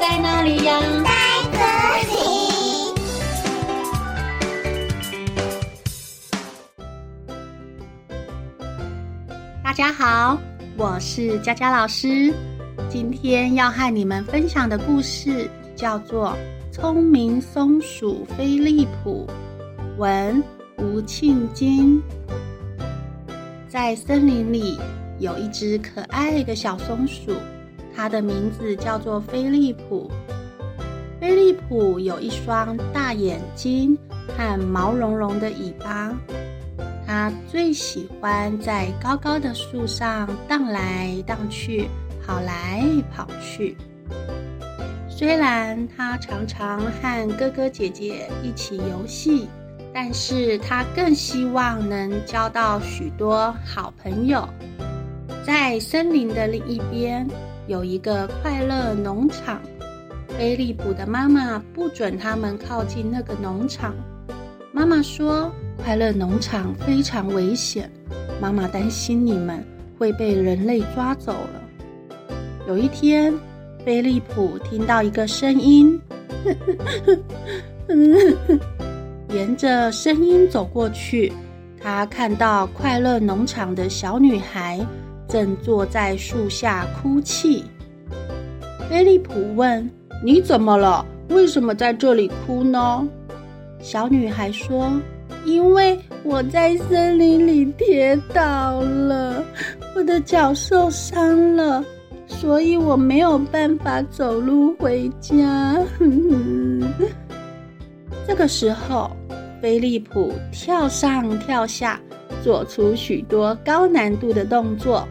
在哪里呀？在这里。大家好，我是佳佳老师。今天要和你们分享的故事叫做《聪明松鼠菲利普》，文吴庆金。在森林里有一只可爱的小松鼠，它的名字叫做菲利普。菲利普有一双大眼睛和毛茸茸的尾巴，它最喜欢在高高的树上荡来荡去。跑来跑去，虽然他常常和哥哥姐姐一起游戏，但是他更希望能交到许多好朋友。在森林的另一边有一个快乐农场，菲利普的妈妈不准他们靠近那个农场。妈妈说：“快乐农场非常危险，妈妈担心你们会被人类抓走了。”有一天，菲利普听到一个声音，沿着声音走过去，他看到快乐农场的小女孩正坐在树下哭泣。菲利普问：“你怎么了？为什么在这里哭呢？”小女孩说：“因为我在森林里跌倒了，我的脚受伤了。”所以我没有办法走路回家。这个时候，菲利普跳上跳下，做出许多高难度的动作，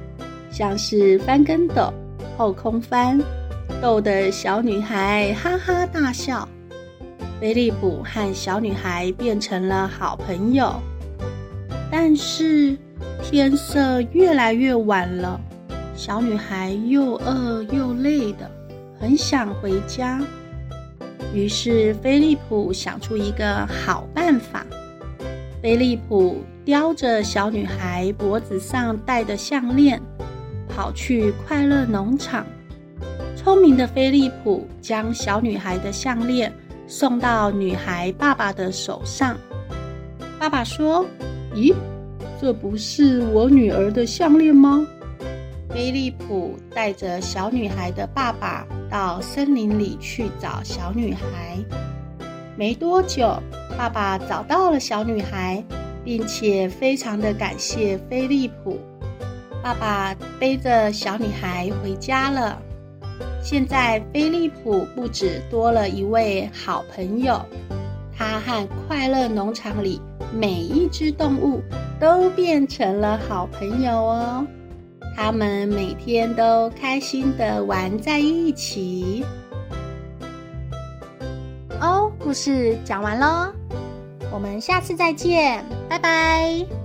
像是翻跟斗、后空翻，逗得小女孩哈哈大笑。菲利普和小女孩变成了好朋友，但是天色越来越晚了。小女孩又饿又累的，很想回家。于是菲利普想出一个好办法。菲利普叼着小女孩脖子上戴的项链，跑去快乐农场。聪明的菲利普将小女孩的项链送到女孩爸爸的手上。爸爸说：“咦，这不是我女儿的项链吗？”菲利普带着小女孩的爸爸到森林里去找小女孩。没多久，爸爸找到了小女孩，并且非常的感谢菲利普。爸爸背着小女孩回家了。现在，菲利普不止多了一位好朋友，他和快乐农场里每一只动物都变成了好朋友哦。他们每天都开心地玩在一起。哦，故事讲完喽，我们下次再见，拜拜。